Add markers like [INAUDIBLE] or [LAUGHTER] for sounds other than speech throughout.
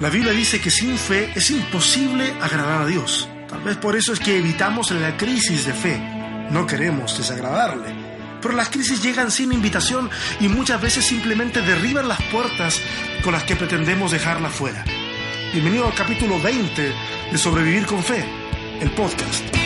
La Biblia dice que sin fe es imposible agradar a Dios. Tal vez por eso es que evitamos la crisis de fe. No queremos desagradarle. Pero las crisis llegan sin invitación y muchas veces simplemente derriban las puertas con las que pretendemos dejarla fuera. Bienvenido al capítulo 20 de Sobrevivir con Fe, el podcast.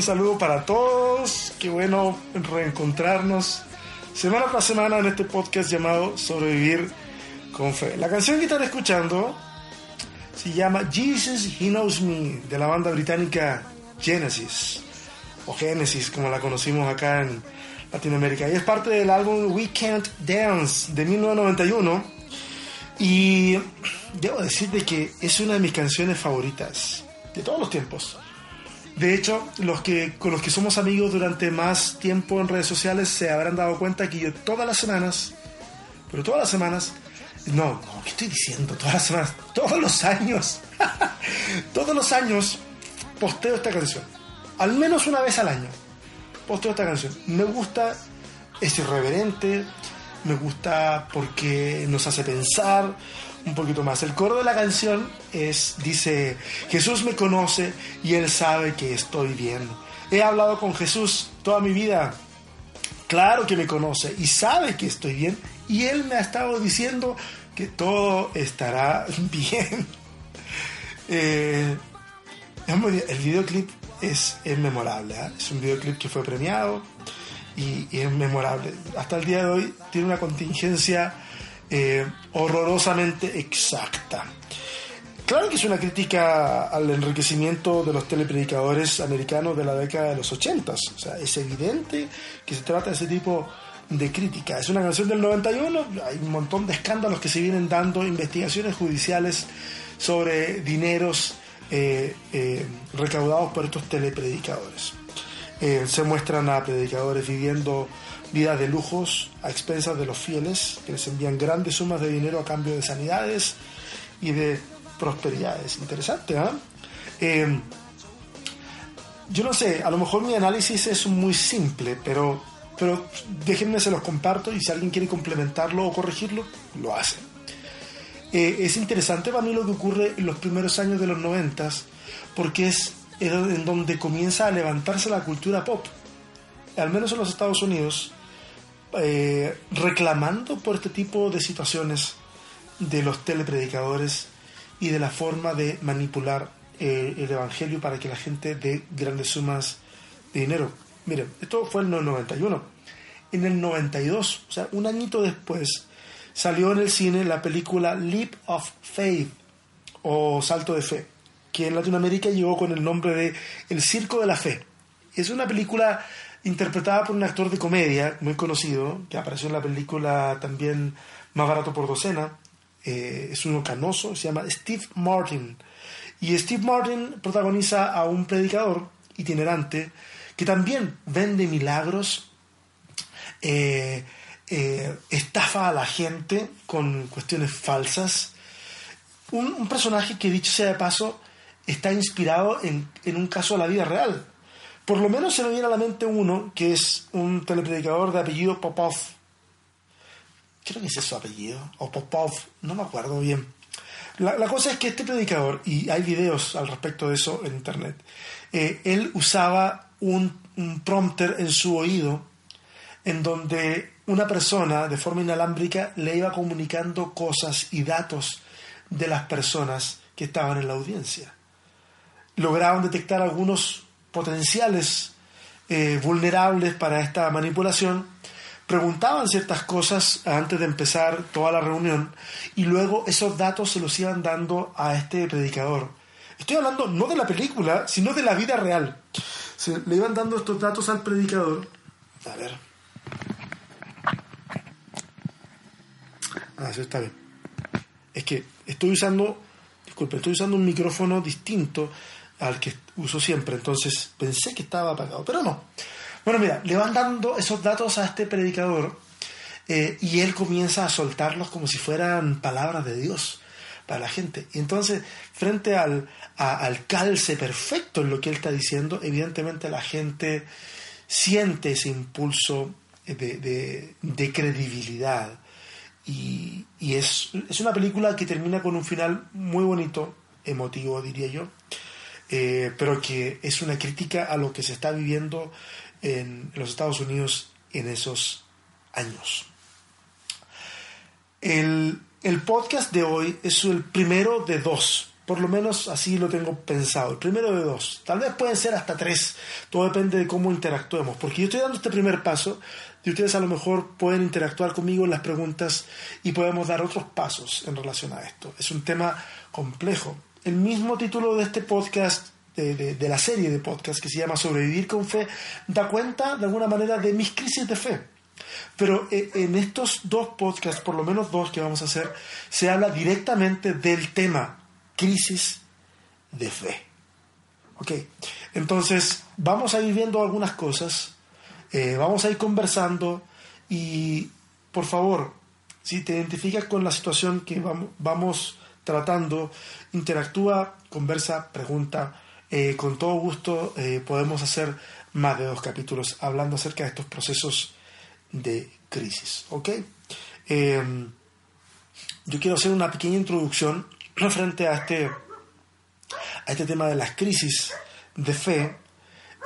Un saludo para todos. Qué bueno reencontrarnos semana tras semana en este podcast llamado Sobrevivir con Fe. La canción que están escuchando se llama Jesus He Knows Me de la banda británica Genesis o Genesis como la conocimos acá en Latinoamérica y es parte del álbum We Can't Dance de 1991 y debo decirte que es una de mis canciones favoritas de todos los tiempos. De hecho, los que, con los que somos amigos durante más tiempo en redes sociales se habrán dado cuenta que yo todas las semanas, pero todas las semanas, no, no, ¿qué estoy diciendo? Todas las semanas, todos los años, [LAUGHS] todos los años posteo esta canción. Al menos una vez al año posteo esta canción. Me gusta, es irreverente, me gusta porque nos hace pensar, un poquito más. El coro de la canción es, dice, Jesús me conoce y Él sabe que estoy bien. He hablado con Jesús toda mi vida. Claro que me conoce y sabe que estoy bien. Y Él me ha estado diciendo que todo estará [LAUGHS] bien. Eh, el videoclip es, es memorable. ¿eh? Es un videoclip que fue premiado y, y es memorable. Hasta el día de hoy tiene una contingencia eh, horrorosamente exacta. Claro que es una crítica al enriquecimiento de los telepredicadores americanos de la década de los 80. O sea, es evidente que se trata de ese tipo de crítica. Es una canción del 91, hay un montón de escándalos que se vienen dando, investigaciones judiciales sobre dineros eh, eh, recaudados por estos telepredicadores. se muestran a predicadores viviendo vidas de lujos a expensas de los fieles, que les envían grandes sumas de dinero a cambio de sanidades y de prosperidades. Interesante, ¿ah? ¿eh? yo no sé, a lo mejor mi análisis es muy simple, pero, pero déjenme se los comparto y si alguien quiere complementarlo o corregirlo, lo hace. Eh, es interesante para mí lo que ocurre en los primeros años de los noventas, porque es en donde comienza a levantarse la cultura pop. Al menos en los Estados Unidos, eh, reclamando por este tipo de situaciones de los telepredicadores y de la forma de manipular eh, el Evangelio para que la gente dé grandes sumas de dinero. Miren, esto fue en el 91. En el 92, o sea, un añito después, salió en el cine la película Leap of Faith o Salto de Fe, que en Latinoamérica llegó con el nombre de El Circo de la Fe. Es una película interpretada por un actor de comedia muy conocido, que apareció en la película también Más barato por docena. Eh, es uno canoso, se llama Steve Martin. Y Steve Martin protagoniza a un predicador itinerante que también vende milagros, eh, eh, estafa a la gente con cuestiones falsas. Un, personaje que, dicho sea de paso, está inspirado en, en un caso de la vida real. Por lo menos se me viene a la mente uno, que es un telepredicador de apellido Popov. Creo que es su apellido, o Popov, no me acuerdo bien. La, cosa es que este predicador, y hay videos al respecto de eso en internet, eh, él usaba un, un prompter en su oído en donde una persona de forma inalámbrica le iba comunicando cosas y datos de las personas que estaban en la audiencia. Lograban detectar algunos potenciales eh, vulnerables para esta manipulación, preguntaban ciertas cosas antes de empezar toda la reunión y luego esos datos se los iban dando a este predicador. Estoy hablando no de la película, sino de la vida real. Se le iban dando estos datos al predicador. A ver. Ah, eso está bien. Es que estoy usando, disculpe, estoy usando un micrófono distinto al que uso siempre, entonces pensé que estaba apagado, pero no. Bueno, mira, le van dando esos datos a este predicador eh, y él comienza a soltarlos como si fueran palabras de Dios para la gente. Y entonces, frente al, al calce perfecto en lo que él está diciendo, evidentemente la gente siente ese impulso de, de, credibilidad. Y, y es, es, una película que termina con un final muy bonito, emotivo diría yo, eh, pero que es una crítica a lo que se está viviendo en los Estados Unidos en esos años. El, el podcast de hoy es el primero de dos por lo menos así lo tengo pensado. El primero de dos. Tal vez pueden ser hasta tres. Todo depende de cómo interactuemos. Porque yo estoy dando este primer paso y ustedes a lo mejor pueden interactuar conmigo en las preguntas y podemos dar otros pasos en relación a esto. Es un tema complejo. El mismo título de este podcast, de, de la serie de podcast que se llama Sobrevivir con Fe, da cuenta de alguna manera de mis crisis de fe. Pero eh, en estos dos podcasts, por lo menos dos que vamos a hacer, se habla directamente del tema crisis de fe. Ok, entonces vamos a ir viendo algunas cosas, eh, vamos a ir conversando y por favor, si te identificas con la situación que vamos, tratando, interactúa, conversa, pregunta. Eh, con todo gusto eh, podemos hacer más de dos capítulos hablando acerca de estos procesos de crisis. ¿ok? yo quiero hacer una pequeña introducción [CLEARS THROAT] frente a este, a este tema de las crisis de fe,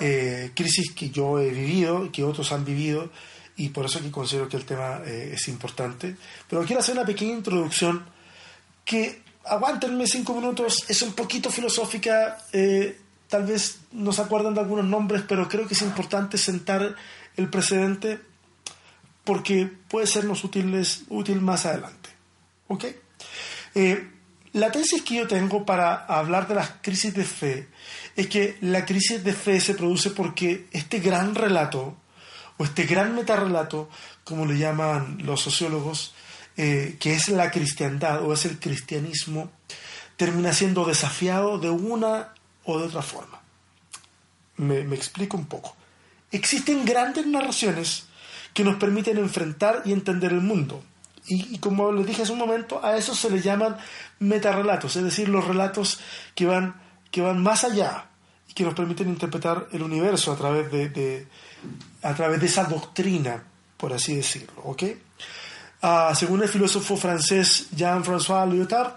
eh, crisis que yo he vivido y que otros han vivido, y por eso que considero que el tema eh, es importante. Pero quiero hacer una pequeña introducción que, aguántenme cinco minutos, es un poquito filosófica, eh, tal vez no se acuerdan de algunos nombres, pero creo que es importante sentar el precedente porque puede sernos útiles, útil más adelante. ¿Ok? La tesis que yo tengo para hablar de las crisis de fe es que la crisis de fe se produce porque este gran relato, o este gran metarrelato, como le llaman los sociólogos, eh, que es la cristiandad o es el cristianismo, termina siendo desafiado de una o de otra forma. Me, me explico un poco. Existen grandes narraciones que nos permiten enfrentar y entender el mundo, y, como les dije hace un momento, a eso se le llaman metarrelatos, es decir, los relatos que van, que van más allá y que nos permiten interpretar el universo a través de, a través de esa doctrina, por así decirlo. ¿okay? Ah, según el filósofo francés Jean-François Lyotard,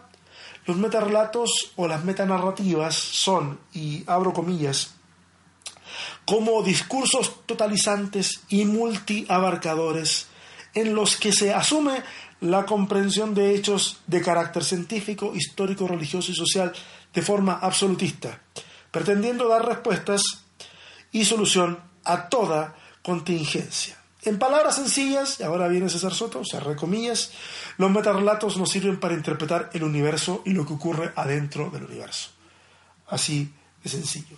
los metarrelatos o las metanarrativas son, y abro comillas, como discursos totalizantes y multiabarcadores en los que se asume la comprensión de hechos de carácter científico, histórico, religioso y social de forma absolutista, pretendiendo dar respuestas y solución a toda contingencia. En palabras sencillas, y ahora viene César Soto, cerré comillas, los metarrelatos nos sirven para interpretar el universo y lo que ocurre adentro del universo. Así de sencillo.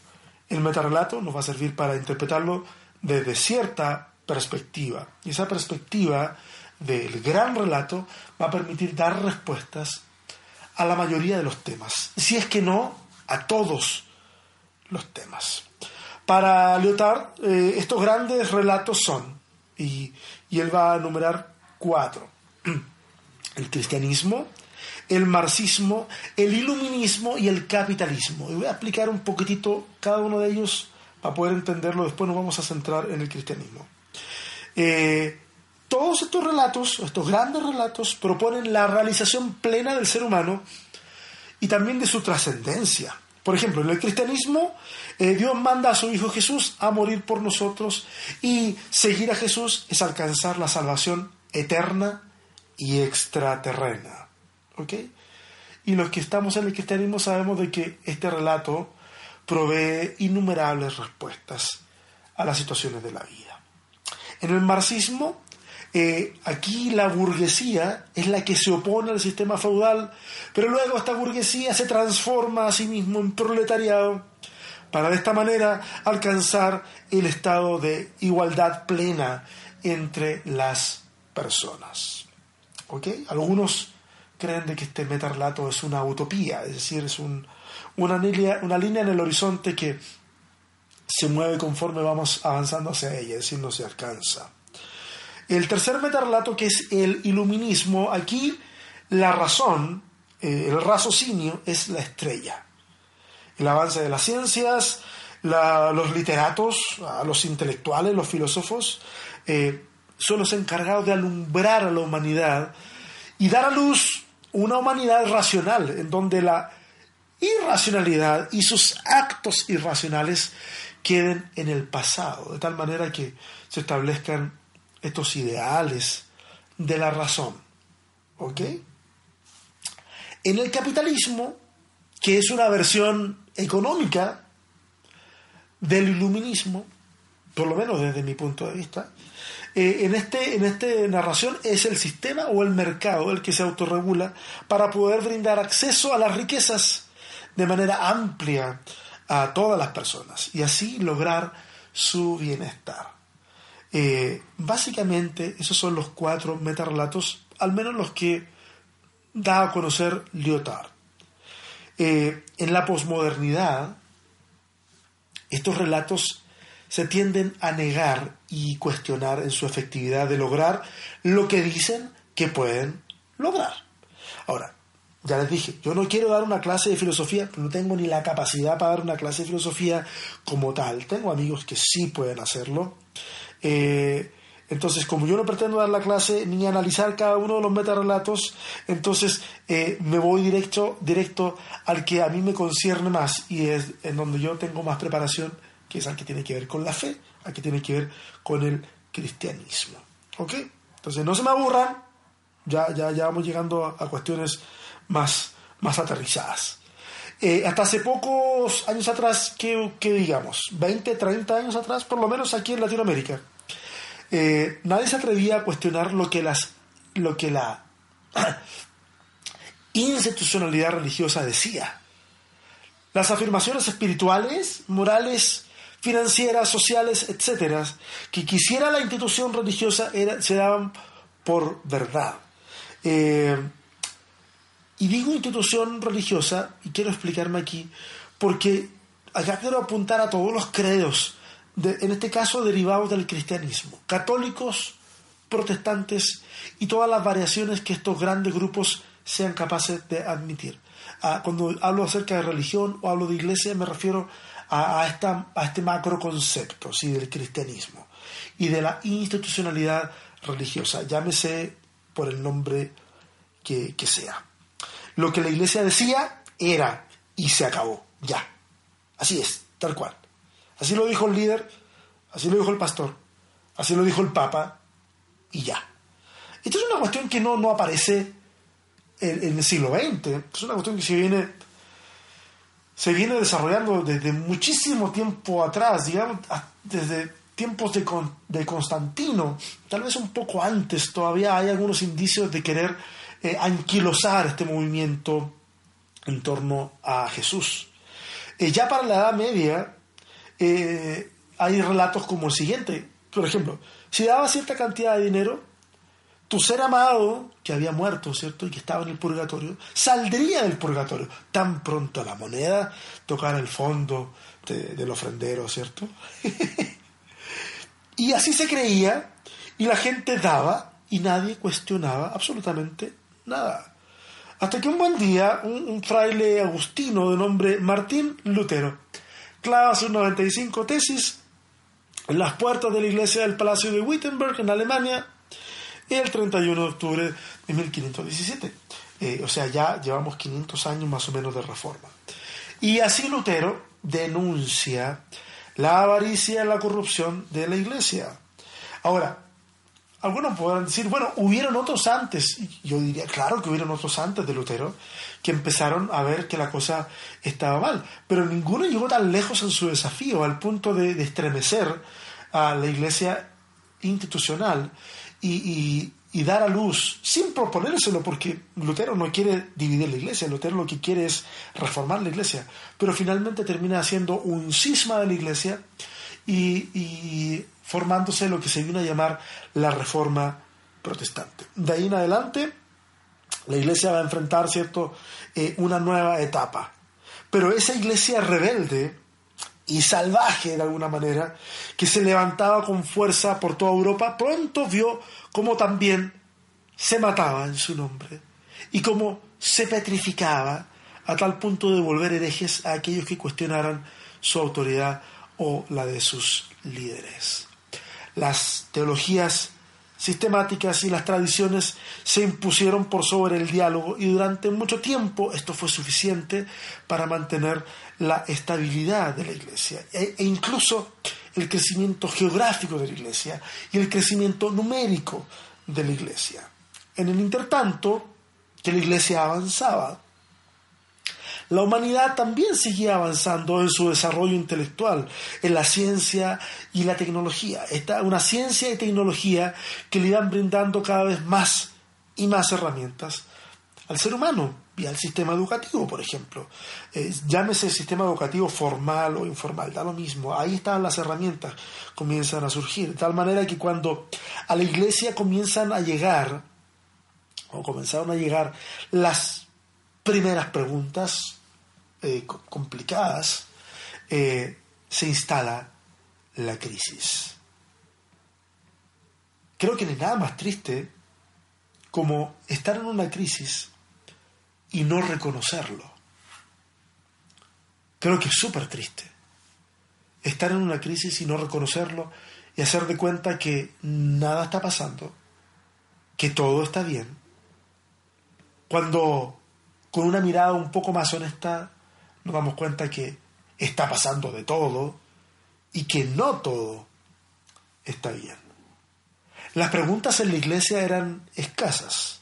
El metarrelato nos va a servir para interpretarlo desde cierta perspectiva. Y esa perspectiva del gran relato va a permitir dar respuestas a la mayoría de los temas, si es que no a todos los temas. Para Lyotard, eh, estos grandes relatos son, y, él va a enumerar cuatro, [CLEARS THROAT] el cristianismo, el marxismo, el iluminismo y el capitalismo. Y voy a explicar un poquitito cada uno de ellos para poder entenderlo. Después nos vamos a centrar en el cristianismo. Eh, todos estos relatos, estos grandes relatos, proponen la realización plena del ser humano y también de su trascendencia. Por ejemplo, en el cristianismo, eh, Dios manda a su Hijo Jesús a morir por nosotros y seguir a Jesús es alcanzar la salvación eterna y extraterrena. ¿Ok? Y los que estamos en el cristianismo sabemos de que este relato provee innumerables respuestas a las situaciones de la vida. En el marxismo, eh, aquí la burguesía es la que se opone al sistema feudal, pero luego esta burguesía se transforma a sí mismo en proletariado para de esta manera alcanzar el estado de igualdad plena entre las personas. ¿Ok? Algunos creen de que este metarrelato es una utopía, es decir, es un, una línea, una línea en el horizonte que se mueve conforme vamos avanzando hacia ella, es decir, no se alcanza. El tercer metarrelato, que es el iluminismo, aquí la razón, eh, el raciocinio, es la estrella. El avance de las ciencias, los literatos, los intelectuales, los filósofos, eh, son los encargados de alumbrar a la humanidad y dar a luz una humanidad racional, en donde la irracionalidad y sus actos irracionales queden en el pasado, de tal manera que se establezcan estos ideales de la razón. ¿Ok? En el capitalismo, que es una versión económica del iluminismo, por lo menos desde mi punto de vista, eh, en, este, en esta narración es el sistema o el mercado el que se autorregula para poder brindar acceso a las riquezas de manera amplia a todas las personas y así lograr su bienestar. Eh, básicamente esos son los cuatro metarrelatos, al menos los que da a conocer Lyotard. Eh, en la posmodernidad, estos relatos se tienden a negar y cuestionar en su efectividad de lograr lo que dicen que pueden lograr. Ahora, ya les dije, yo no quiero dar una clase de filosofía, no tengo ni la capacidad para dar una clase de filosofía como tal. Tengo amigos que sí pueden hacerlo. Eh, entonces, como yo no pretendo dar la clase ni analizar cada uno de los metarrelatos, entonces eh, me voy directo, directo al que a mí me concierne más y es en donde yo tengo más preparación, que es al que tiene que ver con la fe, al que tiene que ver con el cristianismo. ¿Ok? Entonces, no se me aburran, ya, ya, ya vamos llegando a, cuestiones más, más aterrizadas. Eh, hasta hace pocos años atrás, que, digamos, 20, 30 años atrás, por lo menos aquí en Latinoamérica, eh, nadie se atrevía a cuestionar lo que, las, lo que la [CLEARS THROAT] institucionalidad religiosa decía. Las afirmaciones espirituales, morales, financieras, sociales, etcétera, que quisiera la institución religiosa se daban por verdad. Eh, y digo institución religiosa, y quiero explicarme aquí, porque acá quiero apuntar a todos los credos en este caso derivados del cristianismo, católicos, protestantes y todas las variaciones que estos grandes grupos sean capaces de admitir. Ah, cuando hablo acerca de religión o hablo de iglesia me refiero a, esta, a este macro concepto ¿sí? del cristianismo y de la institucionalidad religiosa, llámese por el nombre que sea. Lo que la iglesia decía era y se acabó, ya. Así es, tal cual. Así lo dijo el líder, así lo dijo el pastor, así lo dijo el papa y ya. Esto es una cuestión que no, no aparece en, el siglo XX, es una cuestión que se viene, se viene desarrollando desde muchísimo tiempo atrás, digamos, desde tiempos de, de Constantino, tal vez un poco antes, todavía hay algunos indicios de querer eh, anquilosar este movimiento en torno a Jesús. Eh, ya para la Edad Media, eh, hay relatos como el siguiente. Por ejemplo, si daba cierta cantidad de dinero, tu ser amado, que había muerto, ¿cierto? Y que estaba en el purgatorio, saldría del purgatorio. Tan pronto la moneda tocara el fondo del ofrendero, ¿cierto? [LAUGHS] y así se creía, y la gente daba, y nadie cuestionaba absolutamente nada. Hasta que un buen día, un fraile agustino de nombre Martín Lutero, clava sus 95 tesis en las puertas de la iglesia del Palacio de Wittenberg en Alemania el 31 de octubre de 1517. Eh, o sea, ya llevamos 500 años más o menos de reforma. Y así Lutero denuncia la avaricia y la corrupción de la iglesia. Ahora, algunos podrán decir, bueno, hubieron otros antes. Yo diría, claro que hubieron otros antes de Lutero, que empezaron a ver que la cosa estaba mal. Pero ninguno llegó tan lejos en su desafío, al punto de, estremecer a la iglesia institucional y, dar a luz, sin proponérselo, porque Lutero no quiere dividir la iglesia, Lutero lo que quiere es reformar la iglesia. Pero finalmente termina haciendo un cisma de la iglesia y formándose lo que se vino a llamar la reforma protestante. De ahí en adelante, la iglesia va a enfrentar, ¿cierto?, eh, una nueva etapa. Pero esa iglesia rebelde y salvaje de alguna manera, que se levantaba con fuerza por toda Europa, pronto vio cómo también se mataba en su nombre y cómo se petrificaba a tal punto de volver herejes a aquellos que cuestionaran su autoridad o la de sus líderes. Las teologías sistemáticas y las tradiciones se impusieron por sobre el diálogo y durante mucho tiempo esto fue suficiente para mantener la estabilidad de la iglesia e, e, incluso el crecimiento geográfico de la iglesia y el crecimiento numérico de la iglesia. En el intertanto, que la iglesia avanzaba, la humanidad también seguía avanzando en su desarrollo intelectual, en la ciencia y la tecnología. Esta, una ciencia y tecnología que le iban brindando cada vez más y más herramientas al ser humano y al sistema educativo, por ejemplo. Eh, llámese sistema educativo formal o informal, da lo mismo. Ahí están las herramientas, comienzan a surgir. De tal manera que cuando a la iglesia comienzan a llegar, o comenzaron a llegar las primeras preguntas, eh, complicadas, eh, se instala la crisis. Creo que no hay nada más triste como estar en una crisis y no reconocerlo. Creo que es súper triste estar en una crisis y no reconocerlo y hacer de cuenta que nada está pasando, que todo está bien. Cuando con una mirada un poco más honesta nos damos cuenta que está pasando de todo y que no todo está bien. Las preguntas en la iglesia eran escasas.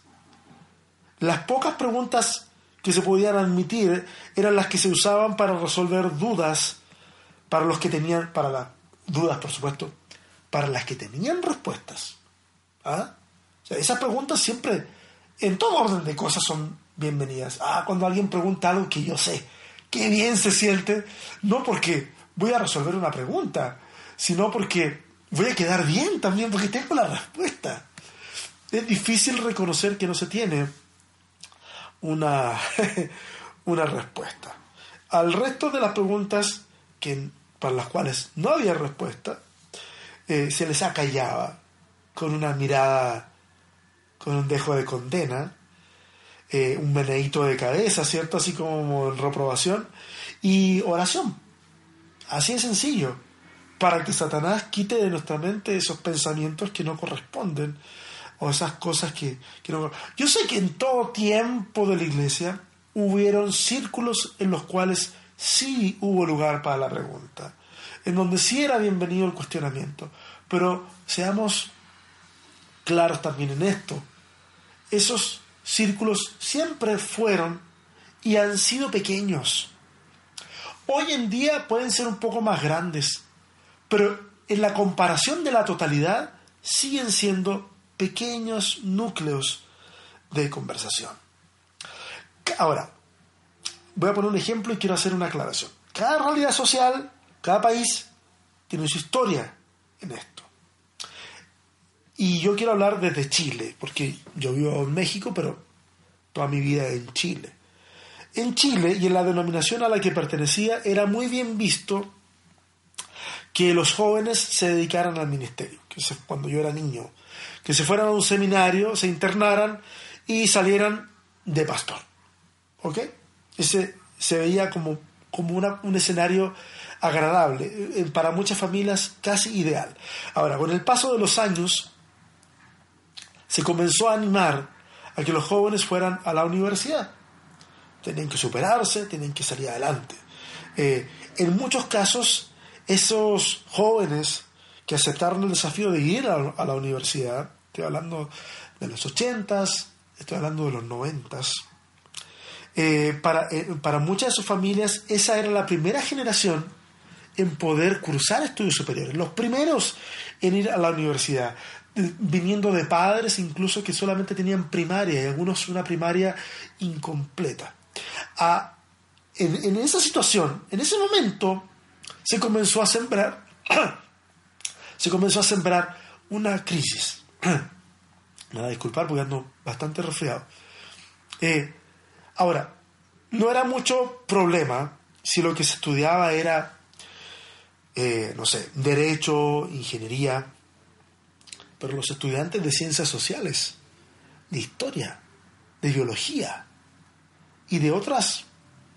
Las pocas preguntas que se podían admitir eran las que se usaban para resolver dudas para los que tenían, para las dudas por supuesto, para las que tenían respuestas. ¿Ah? esas preguntas siempre, en todo orden de cosas, son bienvenidas. Ah, cuando alguien pregunta algo que yo sé, qué bien se siente, no porque voy a resolver una pregunta, sino porque voy a quedar bien también, porque tengo la respuesta. Es difícil reconocer que no se tiene una, [LAUGHS] una respuesta. Al resto de las preguntas que, para las cuales no había respuesta, eh, se les acallaba con una mirada, con un dejo de condena, eh, un meneíto de cabeza, ¿cierto? Así como reprobación, y oración. Así de sencillo, para que Satanás quite de nuestra mente esos pensamientos que no corresponden o esas cosas que, que no... Yo sé que en todo tiempo de la iglesia hubieron círculos en los cuales sí hubo lugar para la pregunta, en donde sí era bienvenido el cuestionamiento, pero seamos claros también en esto. Esos círculos siempre fueron y han sido pequeños. Hoy en día pueden ser un poco más grandes, pero en la comparación de la totalidad siguen siendo pequeños núcleos de conversación. Ahora, voy a poner un ejemplo y quiero hacer una aclaración. Cada realidad social, cada país tiene su historia en esto. Y yo quiero hablar desde Chile, porque yo vivo en México, pero toda mi vida en Chile. En Chile y en la denominación a la que pertenecía era muy bien visto que los jóvenes se dedicaran al ministerio, que cuando yo era niño, que se fueran a un seminario, se internaran y salieran de pastor. ¿Ok? Ese se veía como, como un escenario agradable, eh, para muchas familias casi ideal. Ahora, con el paso de los años, se comenzó a animar a que los jóvenes fueran a la universidad. Tenían que superarse, tenían que salir adelante. Eh, en muchos casos, esos jóvenes que aceptaron el desafío de ir a, la universidad, estoy hablando de los ochentas, estoy hablando de los noventas, eh, para, eh, para muchas de sus familias esa era la primera generación en poder cursar estudios superiores, los primeros en ir a la universidad viniendo de padres incluso que solamente tenían primaria y algunos una primaria incompleta. Ah, en, esa situación, en ese momento, se comenzó a sembrar, [CLEARS THROAT] se comenzó a sembrar una crisis. [CLEARS THROAT] Me a disculpar porque ando bastante resfriado. Eh, ahora, no era mucho problema si lo que se estudiaba era, eh, no sé, derecho, ingeniería, pero los estudiantes de ciencias sociales, de historia, de biología y de otras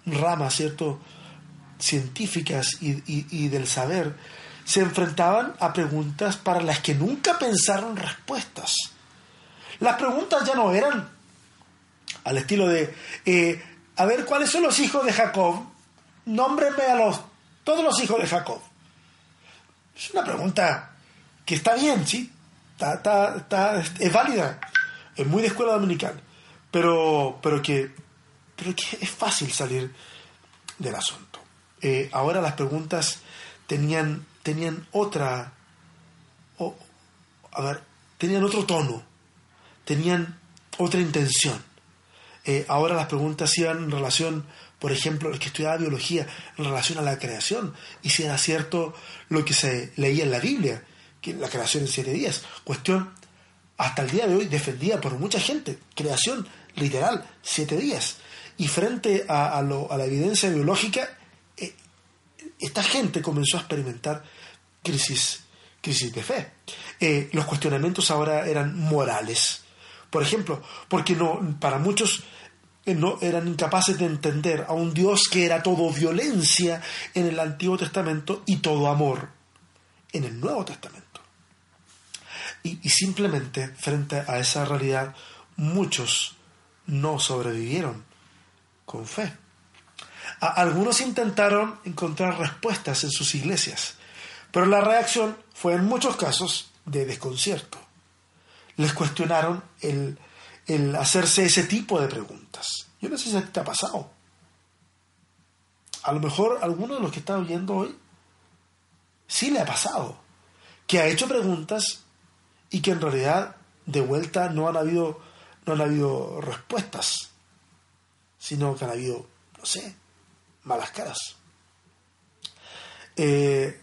ramas, ¿cierto?, científicas y, y del saber, se enfrentaban a preguntas para las que nunca pensaron respuestas. Las preguntas ya no eran al estilo de, eh, a ver, ¿cuáles son los hijos de Jacob? Nómbrenme a los, todos los hijos de Jacob. Es una pregunta que está bien, sí, está, es válida, es muy de escuela dominical, pero, pero, que, pero que es fácil salir del asunto. Eh, ahora las preguntas tenían, tenían otra, a ver, tenían otro tono, tenían otra intención. Eh, ahora las preguntas iban en relación, por ejemplo, el que estudiaba biología, en relación a la creación, y si era cierto lo que se leía en la Biblia, que la creación en siete días. Cuestión hasta el día de hoy defendida por mucha gente. Creación literal, siete días. Y frente a, la evidencia biológica, esta gente comenzó a experimentar crisis, crisis de fe. Eh, los cuestionamientos ahora eran morales por ejemplo, porque no, para muchos eh, no, eran incapaces de entender a un Dios que era todo violencia en el Antiguo Testamento y todo amor en el Nuevo Testamento. Y, simplemente frente a esa realidad muchos no sobrevivieron con fe. Algunos intentaron encontrar respuestas en sus iglesias, pero la reacción fue en muchos casos de desconcierto les cuestionaron el, hacerse ese tipo de preguntas. Yo no sé si te ha pasado. A lo mejor alguno de los que está oyendo hoy sí le ha pasado. Que ha hecho preguntas y que en realidad de vuelta no han habido, no han habido respuestas, sino que han habido, no sé, malas caras. Eh,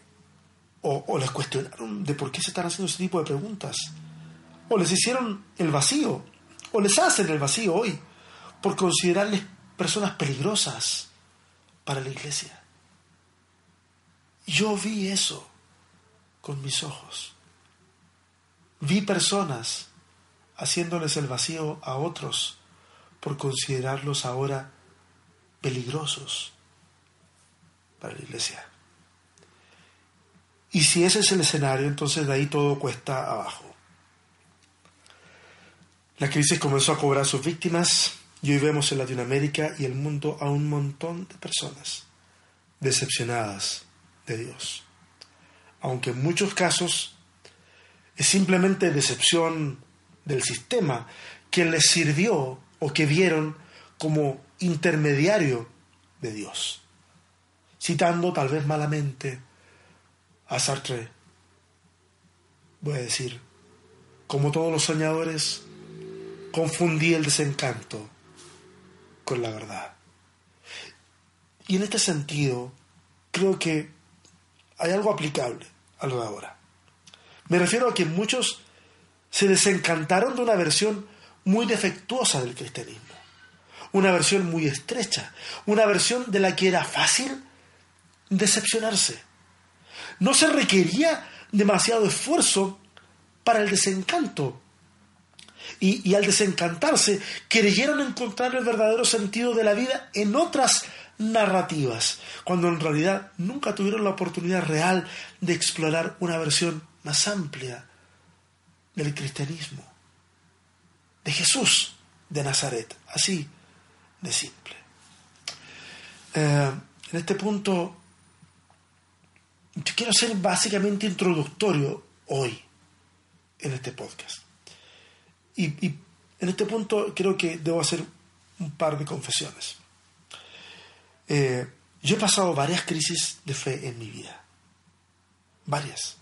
o, o les cuestionaron de por qué se están haciendo ese tipo de preguntas o les hicieron el vacío, o les hacen el vacío hoy, por considerarles personas peligrosas para la iglesia. Yo vi eso con mis ojos. Vi personas haciéndoles el vacío a otros por considerarlos ahora peligrosos la iglesia. Y si ese es el escenario, entonces de ahí todo cuesta abajo. La crisis comenzó a cobrar sus víctimas y hoy vemos en Latinoamérica y el mundo a un montón de personas decepcionadas de Dios. Aunque en muchos casos es simplemente decepción del sistema que les sirvió o que vieron como intermediario de Dios. Citando tal vez malamente a Sartre, voy a decir, como todos los soñadores, confundí el desencanto con la verdad. Y en este sentido, creo que hay algo aplicable a lo de ahora. Me refiero a que muchos se desencantaron de una versión muy defectuosa del cristianismo, una versión muy estrecha, una versión de la que era fácil decepcionarse. No se requería demasiado esfuerzo para el desencanto y, al desencantarse creyeron encontrar el verdadero sentido de la vida en otras narrativas, cuando en realidad nunca tuvieron la oportunidad real de explorar una versión más amplia del cristianismo, de Jesús de Nazaret, así de simple. Eh, en este punto, yo quiero ser básicamente introductorio hoy en este podcast. Y, en este punto creo que debo hacer un par de confesiones. Eh, yo he pasado varias crisis de fe en mi vida. Varias.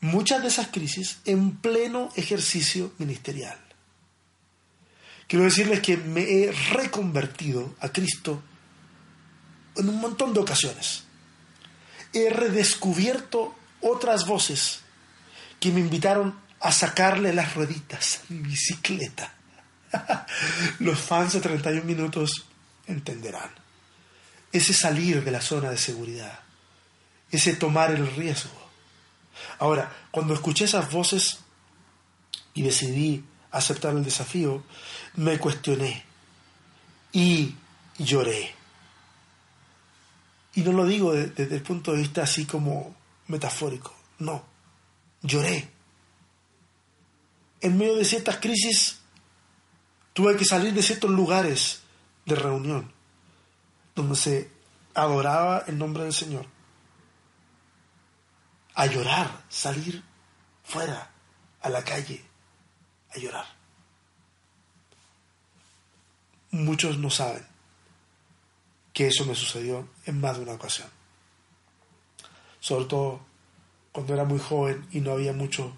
Muchas de esas crisis en pleno ejercicio ministerial. Quiero decirles que me he reconvertido a Cristo en un montón de ocasiones. He redescubierto otras voces que me invitaron a sacarle las rueditas a mi bicicleta. [LAUGHS] Los fans de 31 minutos entenderán. Ese salir de la zona de seguridad, ese tomar el riesgo. Ahora, cuando escuché esas voces y decidí aceptar el desafío, me cuestioné y lloré. Y no lo digo desde el punto de vista así como metafórico, no, lloré. En medio de ciertas crisis tuve que salir de ciertos lugares de reunión donde se adoraba el nombre del Señor. A llorar, salir fuera, a la calle, a llorar. Muchos no saben que eso me sucedió en más de una ocasión. Sobre todo cuando era muy joven y no había mucho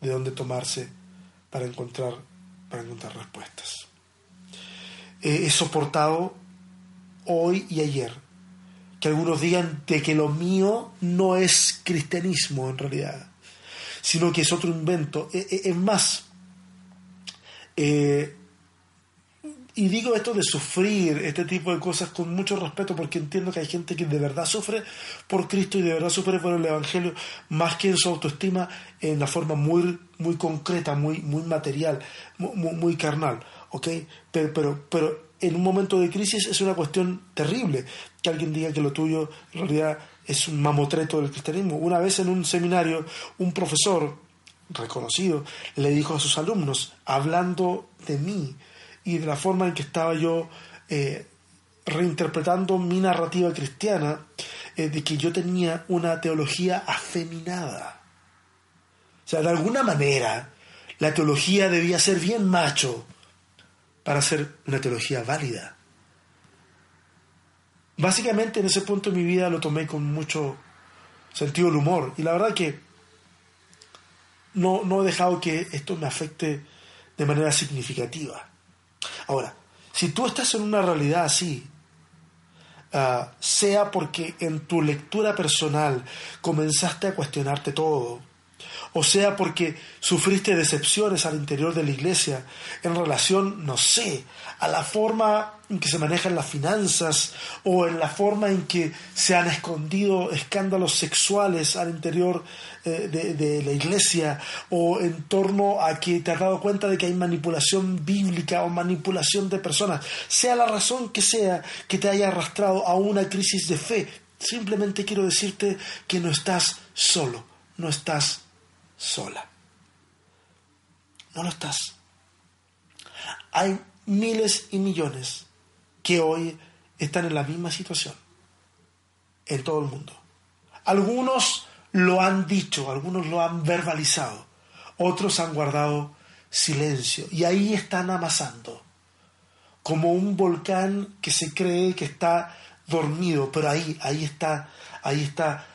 de dónde tomarse para encontrar, para encontrar respuestas. he soportado hoy y ayer que algunos digan de que lo mío no es cristianismo en realidad, sino que es otro invento. E, e, es más, eh, y digo esto de sufrir este tipo de cosas con mucho respeto porque entiendo que hay gente que de verdad sufre por Cristo y de verdad sufre por el Evangelio más que en su autoestima en la forma muy, muy concreta, muy, muy material, muy, muy carnal. ¿ok? Pero, pero, pero en un momento de crisis es una cuestión terrible que alguien diga que lo tuyo en realidad es un mamotreto del cristianismo. Una vez en un seminario, un profesor reconocido le dijo a sus alumnos, hablando de mí, y de la forma en que estaba yo eh, reinterpretando mi narrativa cristiana, eh, de que yo tenía una teología afeminada. O sea, de alguna manera, la teología debía ser bien macho para ser una teología válida. Básicamente en ese punto de mi vida lo tomé con mucho sentido del humor y la verdad que no, no he dejado que esto me afecte de manera significativa. Ahora, si tú estás en una realidad así, ah, sea porque en tu lectura personal comenzaste a cuestionarte todo, o sea porque sufriste decepciones al interior de la iglesia en relación, no sé, a la forma en que se manejan las finanzas o en la forma en que se han escondido escándalos sexuales al interior eh, de, la iglesia o en torno a que te has dado cuenta de que hay manipulación bíblica o manipulación de personas, sea la razón que sea que te haya arrastrado a una crisis de fe, simplemente quiero decirte que no estás solo, no estás sola. No lo estás. Hay miles y millones que hoy están en la misma situación en todo el mundo. Algunos lo han dicho, algunos lo han verbalizado, otros han guardado silencio y ahí están amasando, como un volcán que se cree que está dormido, pero ahí, ahí está, ahí está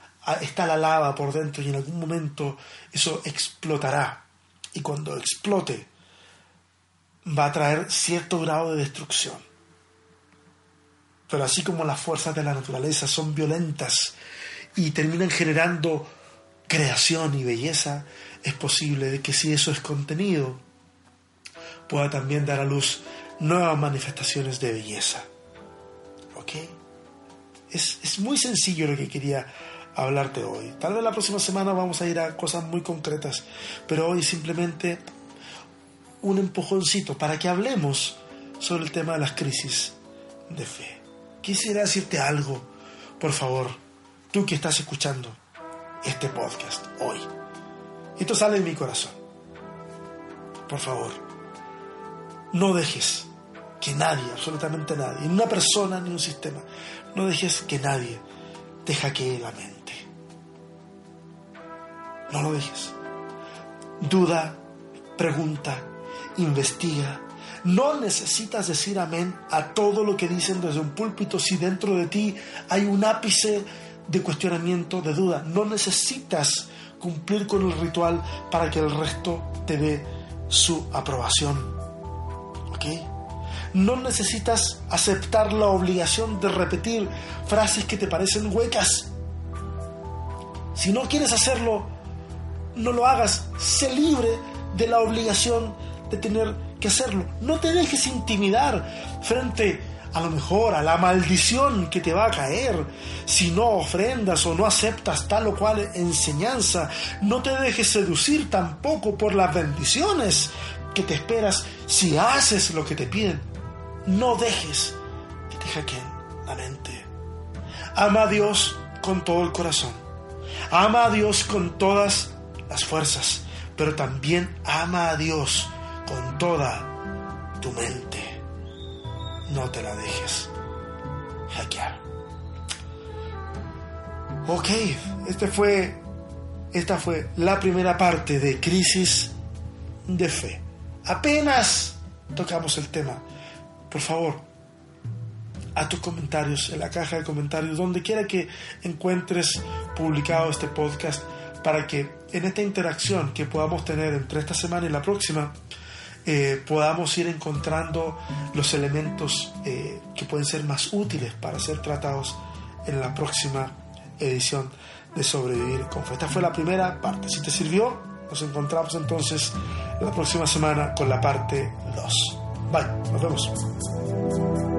está la lava por dentro y en algún momento eso explotará. Y cuando explote, va a traer cierto grado de destrucción. Pero así como las fuerzas de la naturaleza son violentas y terminan generando creación y belleza, es posible que si eso es contenido, pueda también dar a luz nuevas manifestaciones de belleza. ¿Ok? Es, es muy sencillo lo que quería hablarte hoy. Tal vez la próxima semana vamos a ir a cosas muy concretas, pero hoy simplemente un empujoncito para que hablemos sobre el tema de las crisis de fe. Quisiera decirte algo, por favor, tú que estás escuchando este podcast hoy. Esto sale de mi corazón. Por favor, no dejes que nadie, absolutamente nadie, ni una persona ni un sistema, no dejes que nadie te hackee la mente. No lo dejes. Duda, pregunta, investiga. No necesitas decir amén a todo lo que dicen desde un púlpito si dentro de ti hay un ápice de cuestionamiento, de duda. No necesitas cumplir con el ritual para que el resto te dé su aprobación. ¿Ok? No necesitas aceptar la obligación de repetir frases que te parecen huecas. Si no quieres hacerlo, no lo hagas. Sé libre de la obligación de tener que hacerlo. No te dejes intimidar frente a lo mejor a la maldición que te va a caer si no ofrendas o no aceptas tal o cual enseñanza. No te dejes seducir tampoco por las bendiciones que te esperas si haces lo que te piden. No dejes que te hackeen la mente. Ama a Dios con todo el corazón. Ama a Dios con todas las fuerzas, pero también ama a Dios con toda tu mente. No te la dejes hackear. Ok, este fue, esta fue la primera parte de Crisis de Fe. Apenas tocamos el tema. Por favor, a tus comentarios en la caja de comentarios, donde quiera que encuentres publicado este podcast, para que en esta interacción que podamos tener entre esta semana y la próxima, eh, podamos ir encontrando los elementos eh, que pueden ser más útiles para ser tratados en la próxima edición de Sobrevivir con Fe. Esta fue la primera parte. Si te sirvió, nos encontramos entonces la próxima semana con la parte 2. Bye, nos vemos.